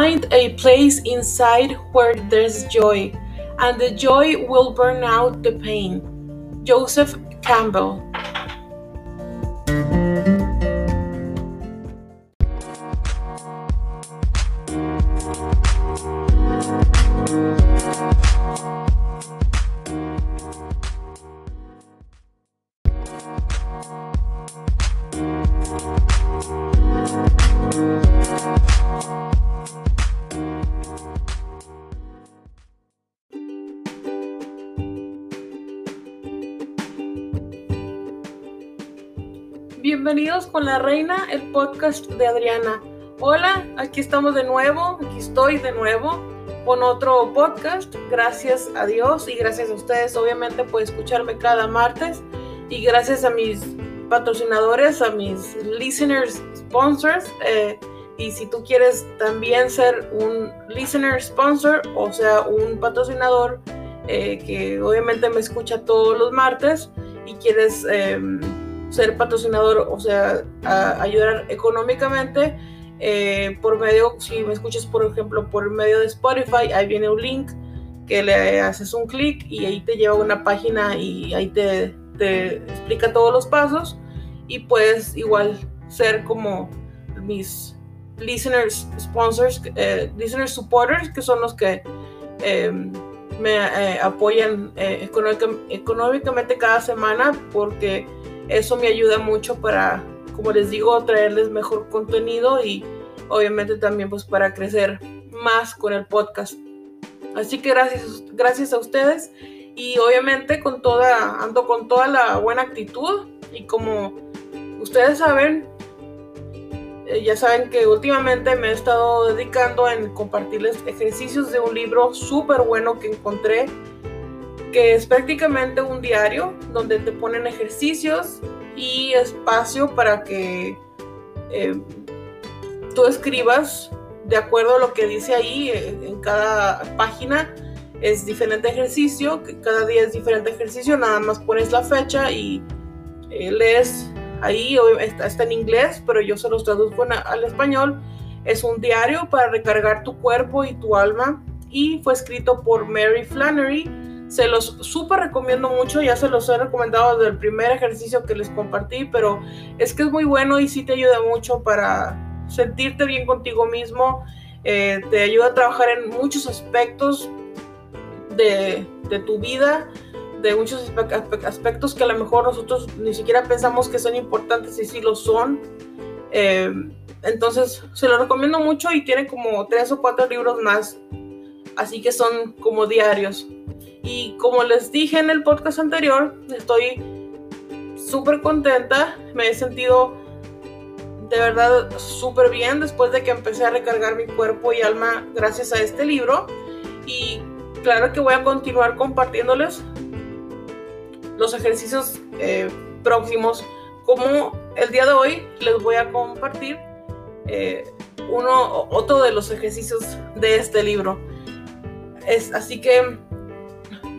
Find a place inside where there's joy, and the joy will burn out the pain. Joseph Campbell. Con la reina, el podcast de Adriana. Hola, aquí estamos de nuevo, aquí estoy de nuevo con otro podcast. Gracias a Dios y gracias a ustedes, obviamente, por escucharme cada martes. Y gracias a mis patrocinadores, a mis listeners, sponsors. Eh, y si tú quieres también ser un listener sponsor, o sea, un patrocinador eh, que obviamente me escucha todos los martes y quieres... Eh, ser patrocinador, o sea, ayudar económicamente eh, por medio, si me escuchas por ejemplo por medio de Spotify, ahí viene un link que le haces un clic y ahí te lleva a una página y ahí te, te, explica todos los pasos y puedes igual ser como mis listeners sponsors, eh, listeners supporters, que son los que em, me eh, apoyan económicamente cada semana porque eso me ayuda mucho para, como les digo, traerles mejor contenido y obviamente también pues para crecer más con el podcast. Así que gracias, gracias a ustedes y obviamente con toda, ando con toda la buena actitud y como ustedes saben, eh, ya saben que últimamente me he estado dedicando en compartirles ejercicios de un libro súper bueno que encontré que es prácticamente un diario donde te ponen ejercicios y espacio para que eh, tú escribas de acuerdo a lo que dice ahí eh, en cada página es diferente ejercicio, cada día es diferente ejercicio, nada más pones la fecha y eh, lees ahí, está, está, en inglés, pero yo se los traduzco al español. Es un diario para recargar tu cuerpo y tu alma y fue escrito por Mary Flannery se los súper recomiendo mucho, ya se los he recomendado desde el primer ejercicio que les compartí, pero es que es muy bueno y sí te ayuda mucho para sentirte bien contigo mismo, eh, te ayuda a trabajar en muchos aspectos de, tu vida, de muchos aspectos que a lo mejor nosotros ni siquiera pensamos que son importantes y sí lo son. Eh, entonces, se lo recomiendo mucho y tiene como tres o cuatro libros más, así que son como diarios. Y como les dije en el podcast anterior, estoy súper contenta, me he sentido de verdad súper bien después de que empecé a recargar mi cuerpo y alma gracias a este libro. Y claro que voy a continuar compartiéndoles los ejercicios eh, próximos. Como el día de hoy les voy a compartir eh, uno, otro de los ejercicios de este libro. Es, así que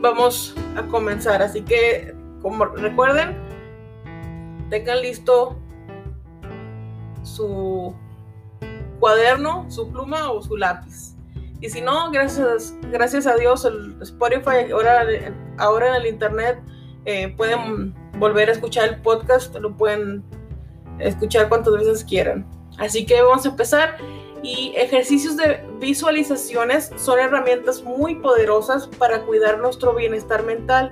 vamos a comenzar. Así que, como recuerden, tengan listo su cuaderno, su pluma o su lápiz. Y si no, gracias, gracias a Dios, el Spotify ahora, ahora en el internet eh, pueden volver a escuchar el podcast, lo pueden escuchar cuantas veces quieran. Así que vamos a empezar y ejercicios de visualizaciones son herramientas muy poderosas para cuidar nuestro bienestar mental.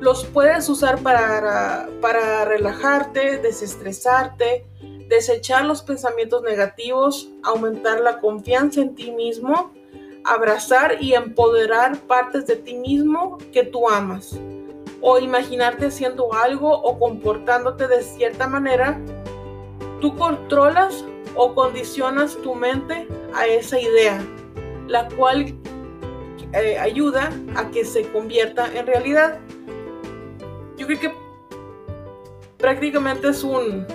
Los puedes usar para, para relajarte, desestresarte, desechar los pensamientos negativos, aumentar la confianza en ti mismo, abrazar y empoderar partes de ti mismo que tú amas, o imaginarte haciendo algo o comportándote de cierta manera. Tú controlas o condicionas tu mente a esa idea, la cual eh, ayuda a que se convierta en realidad. Yo creo que prácticamente es un...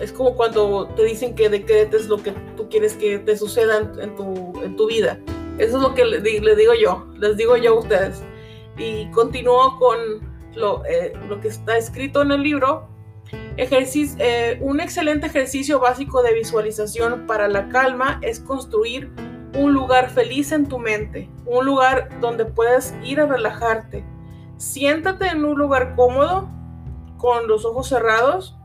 Es como cuando te dicen que decretes lo que tú quieres que te suceda en, tu, en tu, vida. Eso es lo que le, digo yo, les digo yo a ustedes. Y continúo con lo, eh, lo que está escrito en el libro Eh, un excelente ejercicio básico de visualización para la calma es construir un lugar feliz en tu mente, un lugar donde puedas ir a relajarte. Siéntate en un lugar cómodo, con los ojos cerrados.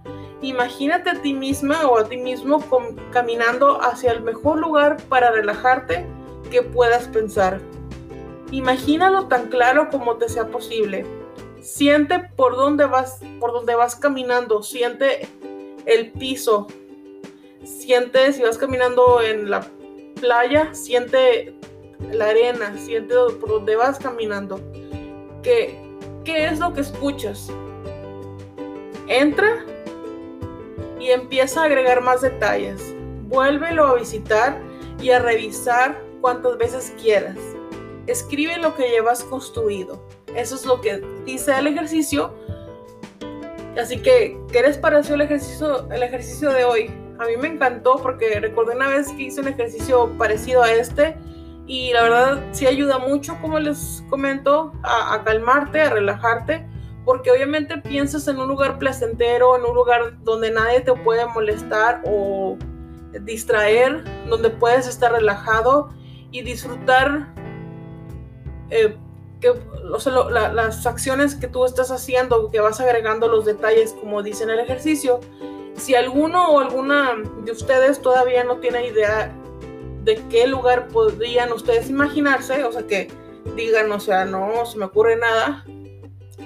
Imagínate a ti misma o a ti mismo caminando hacia el mejor lugar para relajarte que puedas pensar. Imagínalo tan claro como te sea posible. Siente por dónde vas, por dónde vas caminando, siente el piso. Siente si vas caminando en la playa, siente la arena, siente por dónde vas caminando. ¿Qué, ¿Qué es lo que escuchas? Entra y empieza a agregar más detalles. Vuélvelo a visitar y a revisar cuantas veces quieras. Escribe lo que llevas construido. Eso es lo que dice el ejercicio. Así que, ¿qué les pareció el ejercicio, el ejercicio de hoy? A mí me encantó porque recordé una vez que hice un ejercicio parecido a este y la verdad sí ayuda mucho, como les comento, a, calmarte, a relajarte, porque obviamente piensas en un lugar placentero, en un lugar donde nadie te puede molestar o distraer, donde puedes estar relajado y disfrutar eh, que, las acciones que tú estás haciendo, que vas agregando los detalles como dice en el ejercicio. Si alguno o alguna de ustedes todavía no tiene idea de qué lugar podrían ustedes imaginarse, o sea que digan, o sea, no se me ocurre nada,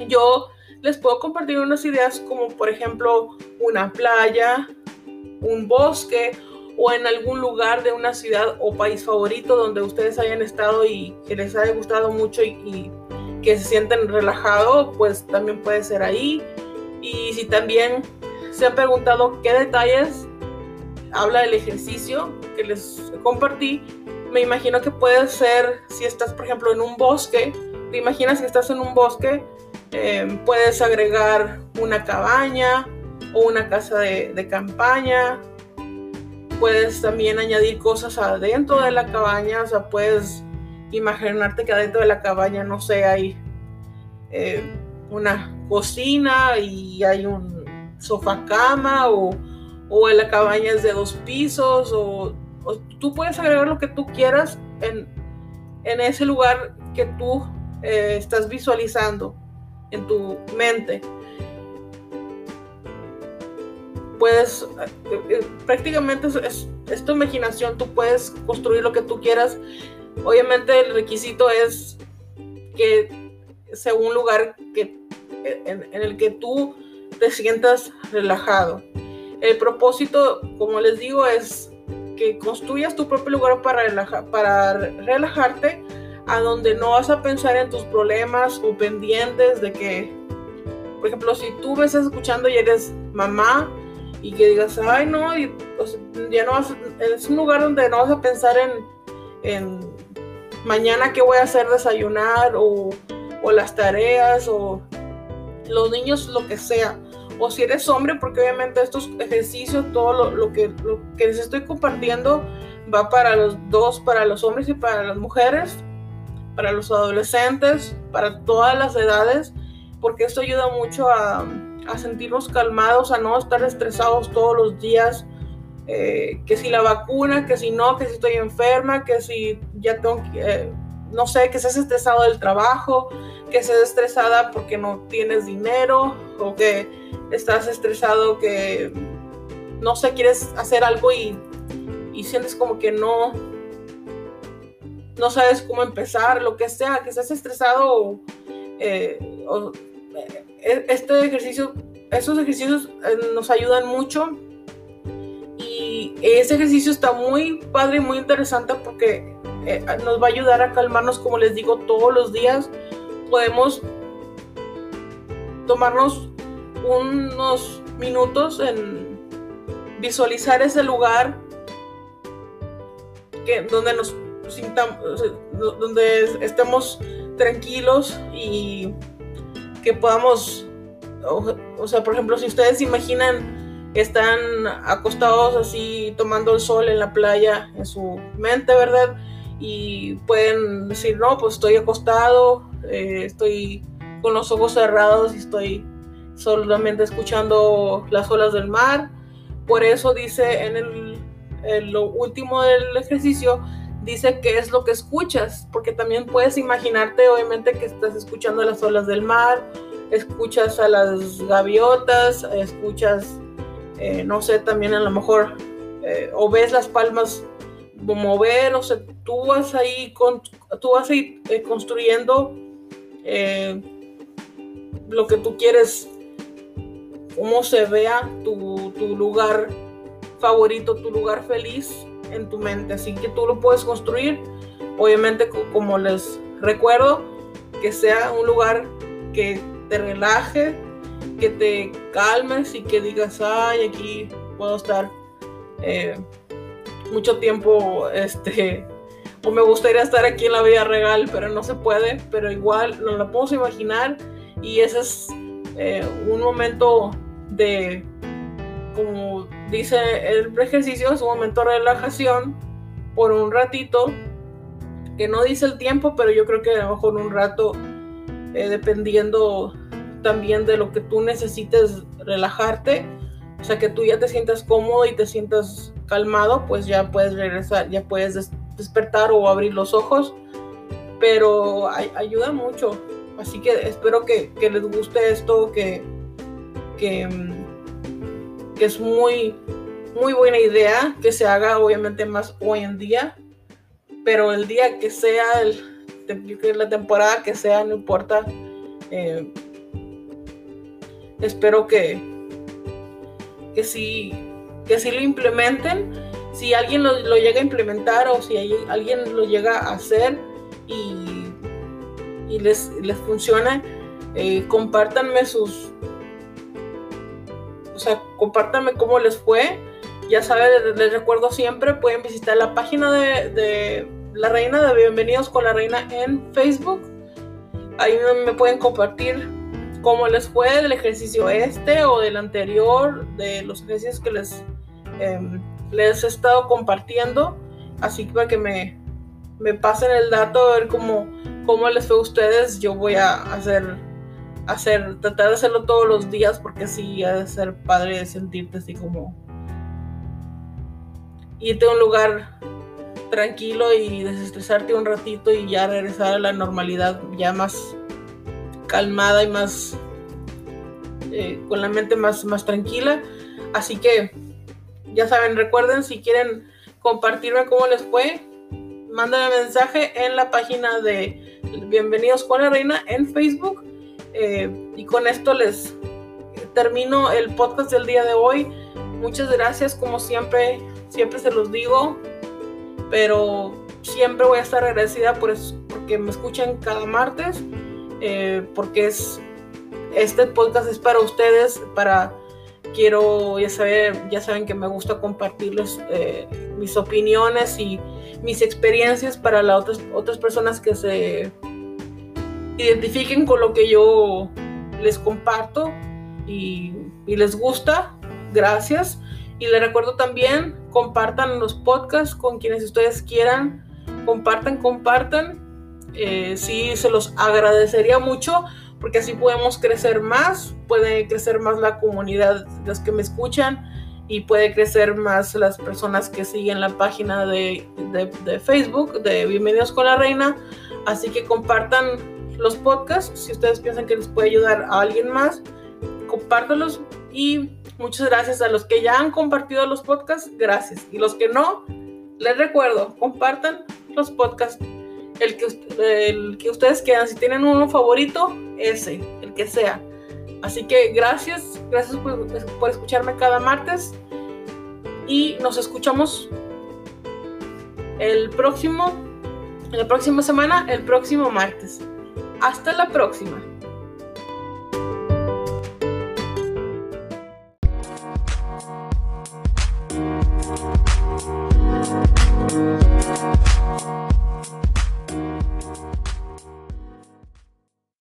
yo les puedo compartir unas ideas como por ejemplo una playa, un bosque o en algún lugar de una ciudad o país favorito donde ustedes hayan estado y que les haya gustado mucho y, que se sienten relajados, pues también puede ser ahí. Y si también se han preguntado qué detalles habla del ejercicio que les compartí, me imagino que puede ser si estás, por ejemplo, en un bosque, te imaginas que estás en un bosque, eh, puedes agregar una cabaña o una casa de, de campaña puedes también añadir cosas adentro de la cabaña, o sea, puedes imaginarte que adentro de la cabaña, no sé, hay eh, una cocina y hay un sofá cama o, o en la cabaña es de dos pisos o, tú puedes agregar lo que tú quieras en, en ese lugar que tú eh, estás visualizando en tu mente puedes, eh, eh, prácticamente es, tu imaginación, tú puedes construir lo que tú quieras. Obviamente el requisito es que sea un lugar que, en, el que tú te sientas relajado. El propósito, como les digo, es que construyas tu propio lugar para, para relajarte, a donde no vas a pensar en tus problemas o pendientes de que, por ejemplo, si tú ves escuchando y eres mamá, y que digas, ay, no, y, ya no vas, es un lugar donde no vas a pensar en, mañana qué voy a hacer desayunar o, las tareas o los niños, lo que sea. O si eres hombre, porque obviamente estos ejercicios, todo lo, que, lo que les estoy compartiendo va para los dos, para los hombres y para las mujeres, para los adolescentes, para todas las edades, porque esto ayuda mucho a, a sentirnos calmados, a no estar estresados todos los días, eh, que si la vacuna, que si no, que si estoy enferma, que si ya tengo eh, no sé, que seas estresado del trabajo, que seas estresada porque no tienes dinero o que estás estresado que, no sé, quieres hacer algo y, y sientes como que no, no sabes cómo empezar, lo que sea, que estés estresado o, eh, e, este ejercicio, estos ejercicios eh, nos ayudan mucho y ese ejercicio está muy padre y muy interesante porque eh, nos va a ayudar a calmarnos, como les digo, todos los días. Podemos tomarnos unos minutos en visualizar ese lugar que, donde nos sintamos, donde estemos tranquilos y que podamos, o, sea, por ejemplo, si ustedes se imaginan, están acostados así tomando el sol en la playa en su mente, ¿verdad? Y pueden decir, no, pues estoy acostado, eh, estoy con los ojos cerrados y estoy solamente escuchando las olas del mar. Por eso dice en el, lo último del ejercicio, dice qué es lo que escuchas, porque también puedes imaginarte obviamente que estás escuchando las olas del mar, escuchas a las gaviotas, escuchas, eh, no sé, también a lo mejor, eh, o ves las palmas mover, o sea, tú vas ahí, con, tú vas ahí eh, construyendo lo que tú quieres cómo se vea tu, lugar favorito, tu lugar feliz en tu mente. Así que tú lo puedes construir, obviamente como les recuerdo, que sea un lugar que te relaje, que te calmes y que digas, ay, aquí puedo estar eh, mucho tiempo, este, o me gustaría estar aquí en la vida regal, pero no se puede, pero igual no lo podemos imaginar y ese es eh, un momento de, como dice el ejercicio, es un momento de relajación por un ratito, que no dice el tiempo, pero yo creo que a lo mejor un rato, eh, dependiendo también de lo que tú necesites relajarte, o sea, que tú ya te sientas cómodo y te sientas calmado, pues ya puedes regresar, ya puedes despertar o abrir los ojos, pero ayuda mucho. Así que espero que, que les guste esto, que, que, es muy, muy buena idea que se haga obviamente más hoy en día, pero el día que sea, el, la temporada que sea, no importa. Eh, espero que, que sí, que sí lo implementen. Si alguien lo, llega a implementar o si alguien lo llega a hacer y, y les, les funciona, eh, compártanme sus, compártanme cómo les fue. Ya saben, les, recuerdo siempre, pueden visitar la página de, La Reina, de Bienvenidos con la Reina en Facebook. Ahí me pueden compartir cómo les fue del ejercicio este o del anterior, de los ejercicios que les, em, he estado compartiendo. Así que para que me, me pasen el dato, a ver cómo, cómo les fue a ustedes, yo voy a hacer hacer, tratar de hacerlo todos los días porque sí ha de ser padre de sentirte así como irte a un lugar tranquilo y desestresarte un ratito y ya regresar a la normalidad ya más calmada y más eh, con la mente más, más tranquila. Así que ya saben, recuerden si quieren compartirme cómo les fue, mándame mensaje en la página de Bienvenidos con la Reina en Facebook eh, y con esto les termino el podcast del día de hoy. Muchas gracias, como siempre, siempre se los digo, pero siempre voy a estar agradecida por eso, porque me escuchan cada martes, eh, porque es este podcast es para ustedes, para quiero ya saber, ya saben que me gusta compartirles eh, mis opiniones y mis experiencias para las otras, otras personas que se identifiquen con lo que yo les comparto y, les gusta. Gracias. Y les recuerdo también, compartan los podcasts con quienes ustedes quieran. Compartan, compartan. Eh, sí, se los agradecería mucho porque así podemos crecer más, puede crecer más la comunidad, de los que me escuchan y puede crecer más las personas que siguen la página de, de Facebook de Bienvenidos con la Reina. Así que compartan los podcasts. Si ustedes piensan que les puede ayudar a alguien más, compártalos. Y muchas gracias a los que ya han compartido los podcasts. Gracias. Y los que no, les recuerdo, compartan los podcasts. El que, el que ustedes quieran. Si tienen uno favorito, ese, el que sea. Así que gracias, gracias por, por escucharme cada martes. Y nos escuchamos el próximo, la próxima semana, el próximo martes. Hasta la próxima.